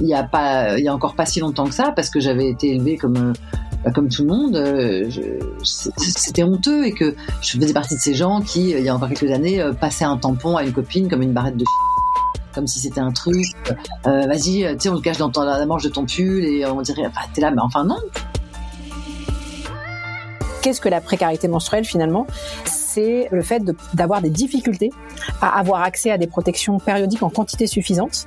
Il y a pas, il y a encore pas si longtemps que ça, parce que j'avais été élevée comme bah, comme tout le monde, euh, c'était honteux et que je faisais partie de ces gens qui, il y a encore quelques années, euh, passaient un tampon à une copine comme une barrette de comme si c'était un truc. Euh, vas-y, tu sais, on le cache dans la manche de ton pull et on dirait, enfin, t'es là, mais enfin non. Qu'est-ce que la précarité menstruelle finalement? C'est le fait d'avoir des difficultés à avoir accès à des protections périodiques en quantité suffisante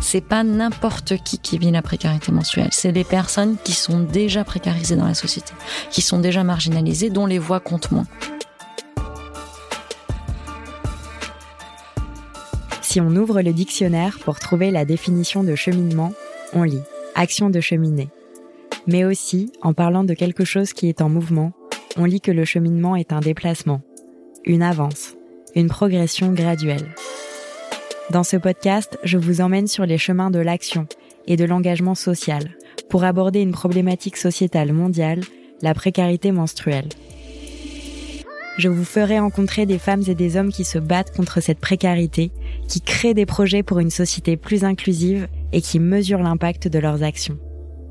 c'est pas n'importe qui qui vit la précarité menstruelle. C'est des personnes qui sont déjà précarisées dans la société, qui sont déjà marginalisées, dont les voix comptent moins. Si on ouvre le dictionnaire pour trouver la définition de cheminement, on lit action de cheminer. Mais aussi, en parlant de quelque chose qui est en mouvement, on lit que le cheminement est un déplacement, une avance, une progression graduelle. Dans ce podcast, je vous emmène sur les chemins de l'action et de l'engagement social pour aborder une problématique sociétale mondiale, la précarité menstruelle. Je vous ferai rencontrer des femmes et des hommes qui se battent contre cette précarité, qui créent des projets pour une société plus inclusive et qui mesurent l'impact de leurs actions.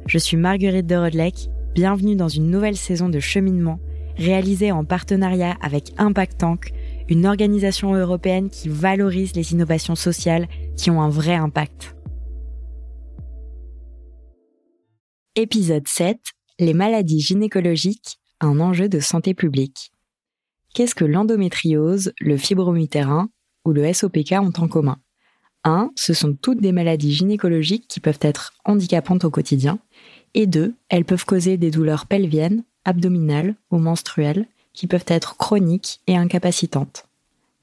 Je suis Marguerite de Rodelec, bienvenue dans une nouvelle saison de cheminement réalisée en partenariat avec Impact Tank, une organisation européenne qui valorise les innovations sociales qui ont un vrai impact. Épisode 7. Les maladies gynécologiques, un enjeu de santé publique. Qu'est-ce que l'endométriose, le fibromutérin ou le SOPK ont en commun? 1. Ce sont toutes des maladies gynécologiques qui peuvent être handicapantes au quotidien. Et 2. Elles peuvent causer des douleurs pelviennes, abdominales ou menstruelles, qui peuvent être chroniques et incapacitantes.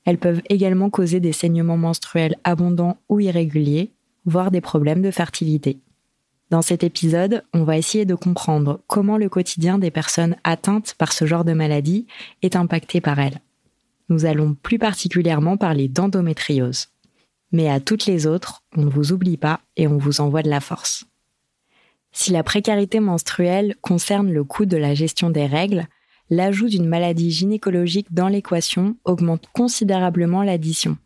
Elles peuvent également causer des saignements menstruels abondants ou irréguliers, voire des problèmes de fertilité. Dans cet épisode, on va essayer de comprendre comment le quotidien des personnes atteintes par ce genre de maladie est impacté par elles. Nous allons plus particulièrement parler d'endométriose. Mais à toutes les autres, on ne vous oublie pas et on vous envoie de la force. Si la précarité menstruelle concerne le coût de la gestion des règles, l'ajout d'une maladie gynécologique dans l'équation augmente considérablement l'addition.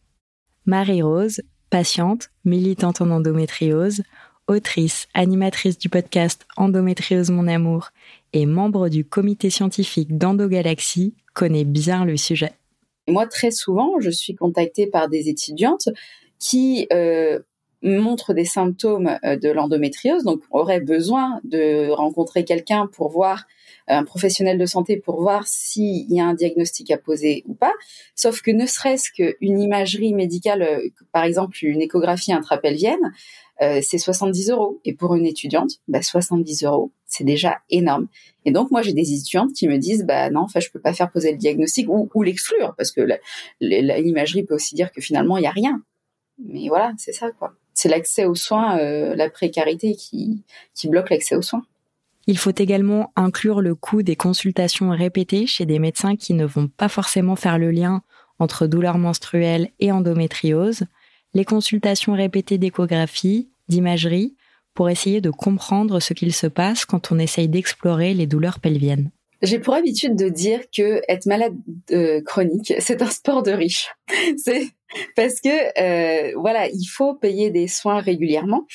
Marie-Rose, patiente, militante en endométriose, autrice, animatrice du podcast Endométriose mon amour et membre du comité scientifique d'Endogalaxie, connaît bien le sujet. Moi, très souvent, je suis contactée par des étudiantes qui euh, montrent des symptômes euh, de l'endométriose, donc auraient besoin de rencontrer quelqu'un pour voir un professionnel de santé pour voir s'il y a un diagnostic à poser ou pas. Sauf que ne serait-ce qu'une imagerie médicale, euh, par exemple une échographie intrapelvienne, euh, c'est 70 euros. Et pour une étudiante, bah, 70 euros, c'est déjà énorme. Et donc moi j'ai des étudiantes qui me disent bah non, enfin je peux pas faire poser le diagnostic ou, ou l'exclure parce que l'imagerie peut aussi dire que finalement il y a rien. Mais voilà, c'est ça quoi. C'est l'accès aux soins, euh, la précarité qui qui bloque l'accès aux soins. Il faut également inclure le coût des consultations répétées chez des médecins qui ne vont pas forcément faire le lien entre douleurs menstruelles et endométriose, les consultations répétées d'échographie, d'imagerie, pour essayer de comprendre ce qu'il se passe quand on essaye d'explorer les douleurs pelviennes. J'ai pour habitude de dire que être malade euh, chronique, c'est un sport de riche. c'est parce que euh, voilà, il faut payer des soins régulièrement.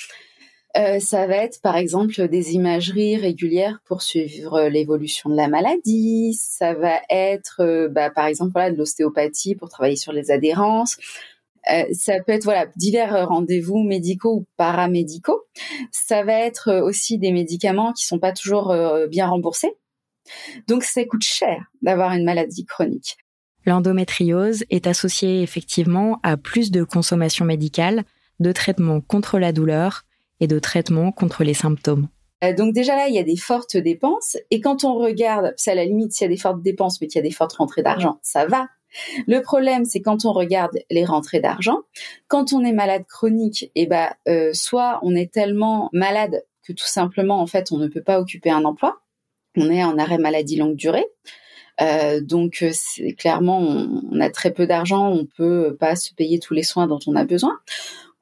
Euh, ça va être par exemple des imageries régulières pour suivre l'évolution de la maladie. Ça va être euh, bah, par exemple voilà, de l'ostéopathie pour travailler sur les adhérences. Euh, ça peut être voilà divers rendez-vous médicaux ou paramédicaux. Ça va être aussi des médicaments qui sont pas toujours bien remboursés. Donc ça coûte cher d'avoir une maladie chronique. L'endométriose est associée effectivement à plus de consommation médicale, de traitements contre la douleur, et de traitement contre les symptômes. Euh, donc déjà là, il y a des fortes dépenses. Et quand on regarde, c'est à la limite s'il y a des fortes dépenses, mais qu'il y a des fortes rentrées d'argent, ça va. Le problème, c'est quand on regarde les rentrées d'argent. Quand on est malade chronique, eh ben, euh, soit on est tellement malade que tout simplement, en fait, on ne peut pas occuper un emploi. On est en arrêt maladie longue durée. Euh, donc c'est clairement, on, on, a très peu d'argent, on peut pas se payer tous les soins dont on a besoin.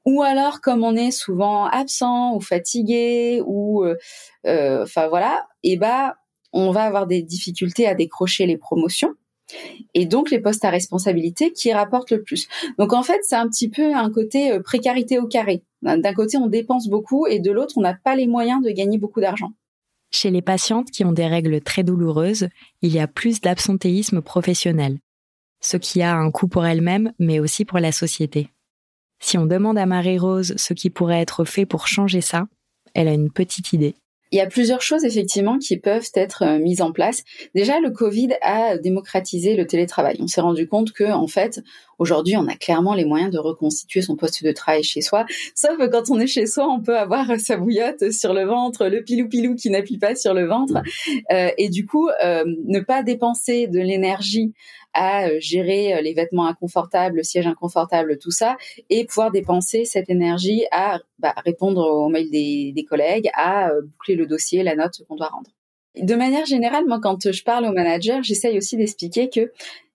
Ou alors, comme on est souvent absent ou fatigué ou, euh, euh, enfin voilà, et eh ben, on va avoir des difficultés à décrocher les promotions. et donc les postes à responsabilité qui rapportent le plus. Donc en fait, c'est un petit peu un côté euh, précarité au carré. D'un côté, on dépense beaucoup et de l'autre, on n'a pas les moyens de gagner beaucoup d'argent. Chez les patientes qui ont des règles très douloureuses, il y a plus d'absentéisme professionnel, ce qui a un coût pour elles-mêmes, mais aussi pour la société. Si on demande à Marie-Rose ce qui pourrait être fait pour changer ça, elle a une petite idée. Il y a plusieurs choses effectivement qui peuvent être euh, mises en place. Déjà, le Covid a démocratisé le télétravail. On s'est rendu compte que, en fait, aujourd'hui, on a clairement les moyens de reconstituer son poste de travail chez soi. Sauf quand on est chez soi, on peut avoir sa bouillotte sur le ventre, le pilou-pilou qui n'appuie pas sur le ventre, euh, et du coup, euh, ne pas dépenser de l'énergie à euh, gérer euh, les vêtements inconfortables, le siège inconfortable, tout ça, et pouvoir dépenser cette énergie à bah, répondre aux mails des, des collègues, à euh, boucler le dossier, la note qu'on doit rendre. De manière générale, moi, quand je parle aux managers, j'essaye aussi d'expliquer que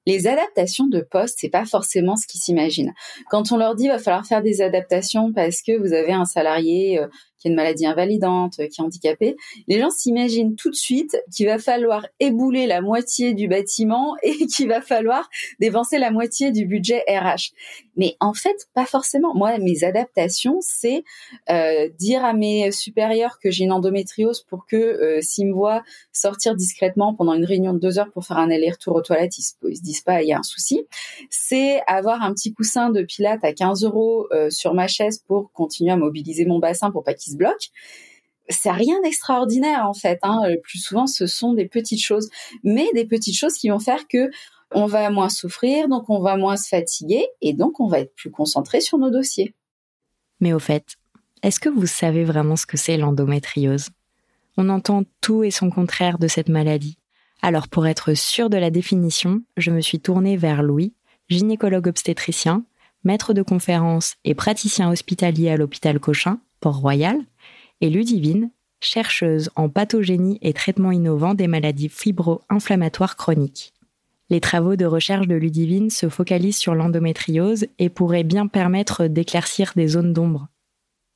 les adaptations de poste, c'est pas forcément ce qu'ils s'imaginent. Quand on leur dit va falloir faire des adaptations parce que vous avez un salarié qui a une maladie invalidante, qui est handicapé, les gens s'imaginent tout de suite qu'il va falloir ébouler la moitié du bâtiment et qu'il va falloir dépenser la moitié du budget RH. Mais en fait, pas forcément. Moi, mes adaptations, c'est euh, dire à mes supérieurs que j'ai une endométriose pour que euh, s'ils me voient sortir discrètement pendant une réunion de deux heures pour faire un aller-retour aux toilettes, ils se, se disent pas il y a un souci. C'est avoir un petit coussin de pilates à 15 euros euh, sur ma chaise pour continuer à mobiliser mon bassin pour pas qu'il bloque. C'est rien d'extraordinaire en fait. Hein. Le plus souvent, ce sont des petites choses, mais des petites choses qui vont faire que on va moins souffrir, donc on va moins se fatiguer et donc on va être plus concentré sur nos dossiers. Mais au fait, est-ce que vous savez vraiment ce que c'est l'endométriose? On entend tout et son contraire de cette maladie. Alors pour être sûr de la définition, je me suis tournée vers Louis, gynécologue obstétricien, maître de conférences et praticien hospitalier à l'hôpital Cochin, Port-Royal, et Ludivine, chercheuse en pathogénie et traitement innovant des maladies fibro-inflammatoires chroniques. Les travaux de recherche de Ludivine se focalisent sur l'endométriose et pourraient bien permettre d'éclaircir des zones d'ombre.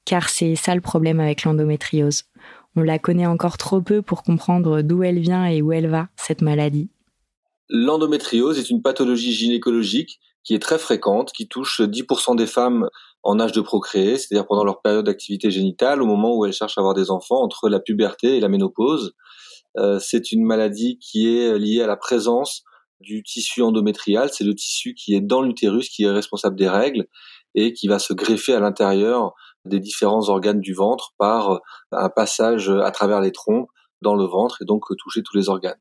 Car c'est ça le problème avec l'endométriose. On la connaît encore trop peu pour comprendre d'où elle vient et où elle va, cette maladie. L'endométriose est une pathologie gynécologique qui est très fréquente, qui touche 10% des femmes en âge de procréer, c'est-à-dire pendant leur période d'activité génitale, au moment où elles cherchent à avoir des enfants, entre la puberté et la ménopause. Euh, c'est une maladie qui est liée à la présence du tissu endométrial, c'est le tissu qui est dans l'utérus, qui est responsable des règles et qui va se greffer à l'intérieur des différents organes du ventre par un passage à travers les trompes dans le ventre et donc toucher tous les organes.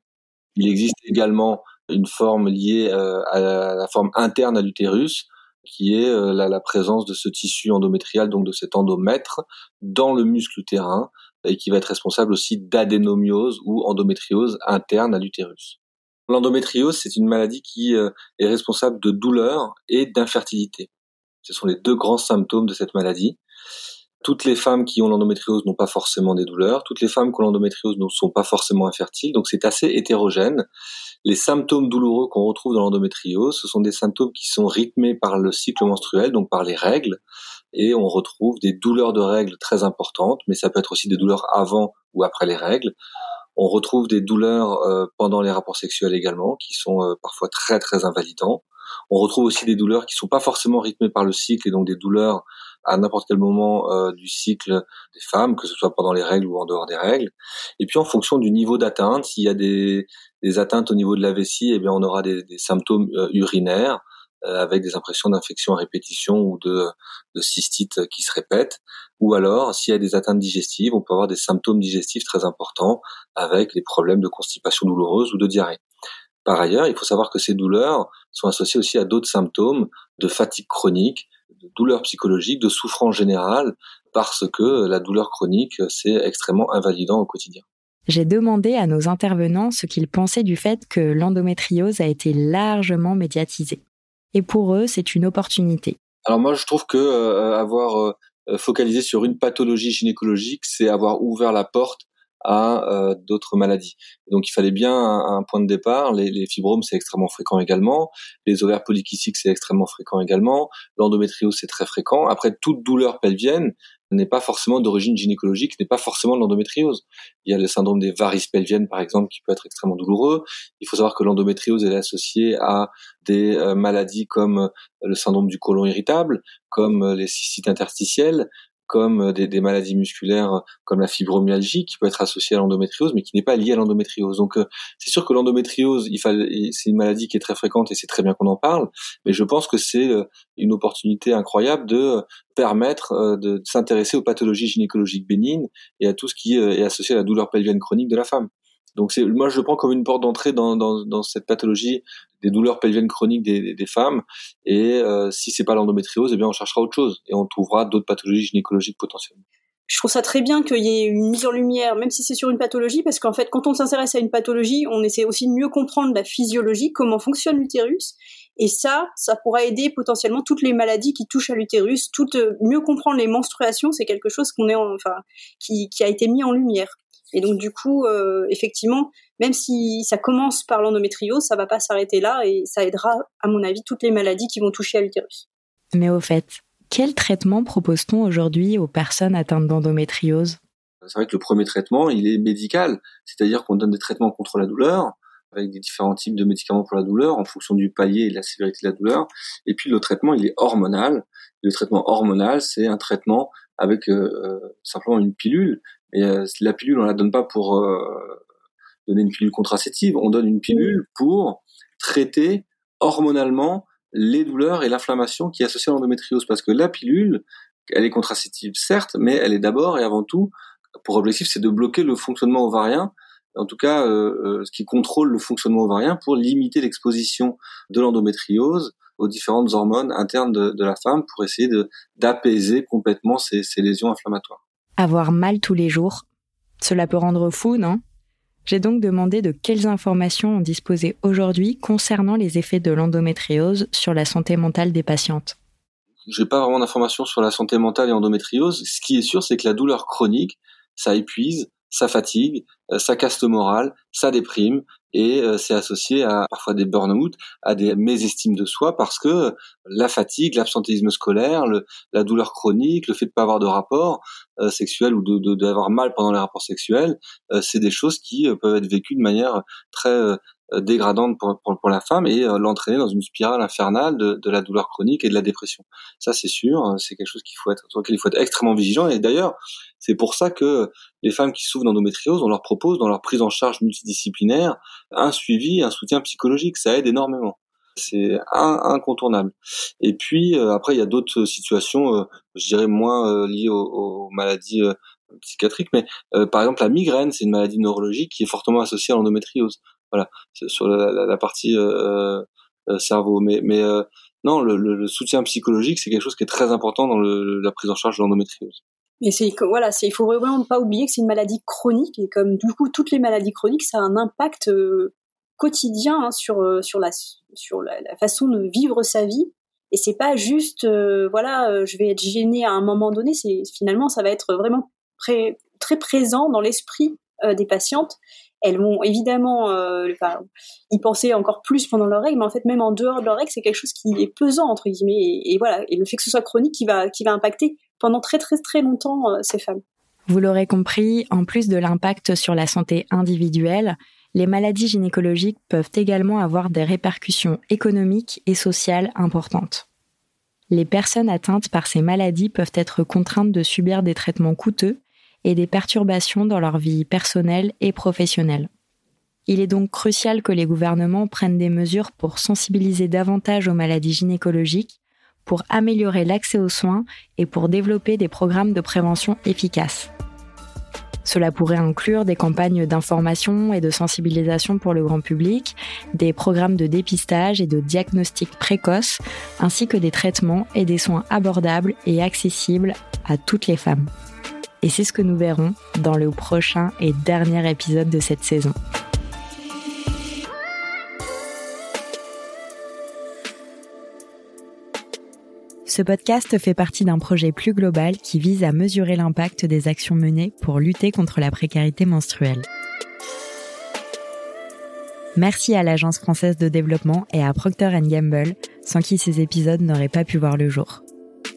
Il existe également une forme liée euh, à la forme interne à l'utérus, qui est euh, la, présence de ce tissu endométrial, donc de cet endomètre, dans le muscle utérin, et qui va être responsable aussi d'adénomiose ou endométriose interne à l'utérus. L'endométriose, c'est une maladie qui euh, est responsable de douleurs et d'infertilité. Ce sont les deux grands symptômes de cette maladie. Toutes les femmes qui ont l'endométriose n'ont pas forcément des douleurs. Toutes les femmes qui ont l'endométriose ne sont pas forcément infertiles. Donc c'est assez hétérogène. Les symptômes douloureux qu'on retrouve dans l'endométriose, ce sont des symptômes qui sont rythmés par le cycle menstruel, donc par les règles. Et on retrouve des douleurs de règles très importantes, mais ça peut être aussi des douleurs avant ou après les règles. On retrouve des douleurs euh, pendant les rapports sexuels également, qui sont euh, parfois très très invalidants. On retrouve aussi des douleurs qui sont pas forcément rythmées par le cycle et donc des douleurs à n'importe quel moment euh, du cycle des femmes, que ce soit pendant les règles ou en dehors des règles. Et puis en fonction du niveau d'atteinte, s'il y a des, des, atteintes au niveau de la vessie, eh bien on aura des, des symptômes euh, urinaires euh, avec des impressions d'infection à répétition ou de, de cystite qui se répètent. Ou alors, s'il y a des atteintes digestives, on peut avoir des symptômes digestifs très importants avec des problèmes de constipation douloureuse ou de diarrhée. Par ailleurs, il faut savoir que ces douleurs sont associées aussi à d'autres symptômes de fatigue chronique, de douleur psychologique, de souffrance générale, parce que la douleur chronique, c'est extrêmement invalidant au quotidien. J'ai demandé à nos intervenants ce qu'ils pensaient du fait que l'endométriose a été largement médiatisée. Et pour eux, c'est une opportunité. Alors moi, je trouve que euh, avoir euh, focalisé sur une pathologie gynécologique, c'est avoir ouvert la porte à euh, d'autres maladies. Donc il fallait bien un, point de départ. Les, les fibromes c'est extrêmement fréquent également, les ovaires polykystiques c'est extrêmement fréquent également, l'endométriose c'est très fréquent. Après toute douleur pelvienne n'est pas forcément d'origine gynécologique, n'est pas forcément de l'endométriose. Il y a le syndrome des varices pelviennes par exemple qui peut être extrêmement douloureux. Il faut savoir que l'endométriose est associée à des euh, maladies comme le syndrome du côlon irritable, comme les cystites interstitielles, comme euh, des, maladies musculaires euh, comme la fibromyalgie qui peut être associée à l'endométriose mais qui n'est pas liée à l'endométriose. Donc euh, c'est sûr que l'endométriose, il c'est une maladie qui est très fréquente et c'est très bien qu'on en parle, mais je pense que c'est une opportunité incroyable de permettre de s'intéresser aux pathologies gynécologiques bénignes et à tout ce qui est associé à la douleur pelvienne chronique de la femme. Donc c'est, moi je le prends comme une porte d'entrée dans, dans, dans, cette pathologie des douleurs pelviennes chroniques des, des, femmes. Et euh, si c'est pas l'endométriose, eh bien on cherchera autre chose et on trouvera d'autres pathologies gynécologiques potentiellement. Je trouve ça très bien qu'il y ait une mise en lumière, même si c'est sur une pathologie, parce qu'en fait, quand on s'intéresse à une pathologie, on essaie aussi de mieux comprendre la physiologie, comment fonctionne l'utérus, et ça, ça pourra aider potentiellement toutes les maladies qui touchent à l'utérus, toutes mieux comprendre les menstruations, c'est quelque chose qu'on est enfin qui, qui a été mis en lumière. Et donc du coup, euh, effectivement, même si ça commence par l'endométriose, ça va pas s'arrêter là et ça aidera, à mon avis, toutes les maladies qui vont toucher à l'utérus. Mais au fait, quel traitement propose-t-on aujourd'hui aux personnes atteintes d'endométriose? C'est vrai que le premier traitement, il est médical, c'est-à-dire qu'on donne des traitements contre la douleur avec des différents types de médicaments pour la douleur en fonction du palier et de la sévérité de la douleur. Et puis le traitement, il est hormonal. Le traitement hormonal, c'est un traitement avec euh, euh, simplement une pilule et euh, la pilule, on la donne pas pour euh, donner une pilule contraceptive, on donne une pilule pour traiter hormonalement les douleurs et l'inflammation qui est associée à l'endométriose. Parce que la pilule, elle est contraceptive, certes, mais elle est d'abord et avant tout, pour objectif, c'est de bloquer le fonctionnement ovarien, en tout cas, euh, ce qui contrôle le fonctionnement ovarien pour limiter l'exposition de l'endométriose aux différentes hormones internes de, la femme pour essayer d'apaiser complètement ces lésions inflammatoires. Avoir mal tous les jours, cela peut rendre fou, non? J'ai donc demandé de quelles informations on disposait aujourd'hui concernant les effets de l'endométriose sur la santé mentale des patientes. J'ai pas vraiment d'informations sur la santé mentale et endométriose. Ce qui est sûr, c'est que la douleur chronique, ça épuise, ça fatigue, euh, ça casse le moral, ça déprime, et euh, c'est associé à parfois des burn-out, à des mésestimes de soi parce que la fatigue, l'absentéisme scolaire, la douleur chronique, le fait de pas avoir de rapport euh, sexuel ou de d'avoir mal pendant les rapports sexuels, euh, c'est des choses qui peuvent être vécues de manière très euh, dégradante pour, pour, la femme et euh, l'entraîner dans une spirale infernale de, de, la douleur chronique et de la dépression. Ça, c'est sûr, euh, c'est quelque chose qu'il faut être, sur lequel il faut être extrêmement vigilant. Et d'ailleurs, c'est pour ça que les femmes qui souffrent d'endométriose, on leur propose dans leur prise en charge multidisciplinaire un suivi, un soutien psychologique. Ça aide énormément. C'est incontournable. Et puis après, il y a d'autres situations, je dirais moins liées aux, aux maladies psychiatriques, mais par exemple la migraine, c'est une maladie neurologique qui est fortement associée à l'endométriose. Voilà, sur la, partie euh, euh, cerveau. Mais, mais euh, non, le, soutien psychologique, c'est quelque chose qui est très important dans la prise en charge de l'endométriose. Mais c'est voilà, c'est il faut vraiment pas oublier que c'est une maladie chronique et comme du coup toutes les maladies chroniques, ça a un impact quotidien hein, sur sur la sur la, façon de vivre sa vie. Et c'est pas juste voilà, je vais être gênée à un moment donné. C'est finalement ça va être vraiment très présent dans l'esprit des patientes elles vont évidemment euh, y penser encore plus pendant leur règle, mais en fait même en dehors de leur règle, c'est quelque chose qui est pesant entre guillemets. Et, voilà, et le fait que ce soit chronique, qui va qui va impacter pendant très très très longtemps euh, ces femmes. Vous l'aurez compris, en plus de l'impact sur la santé individuelle, les maladies gynécologiques peuvent également avoir des répercussions économiques et sociales importantes. Les personnes atteintes par ces maladies peuvent être contraintes de subir des traitements coûteux et des perturbations dans leur vie personnelle et professionnelle. Il est donc crucial que les gouvernements prennent des mesures pour sensibiliser davantage aux maladies gynécologiques, pour améliorer l'accès aux soins et pour développer des programmes de prévention efficaces. Cela pourrait inclure des campagnes d'information et de sensibilisation pour le grand public, des programmes de dépistage et de diagnostic précoce, ainsi que des traitements et des soins abordables et accessibles à toutes les femmes. Et c'est ce que nous verrons dans le prochain et dernier épisode de cette saison. Ce podcast fait partie d'un projet plus global qui vise à mesurer l'impact des actions menées pour lutter contre la précarité menstruelle. Merci à l'Agence française de développement et à Procter Gamble, sans qui ces épisodes n'auraient pas pu voir le jour.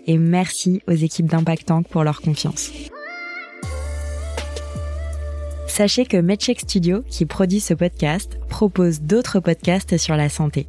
Et merci aux équipes d'Impact Tank pour leur confiance. Sachez que MedCheck Studio, qui produit ce podcast, propose d'autres podcasts sur la santé.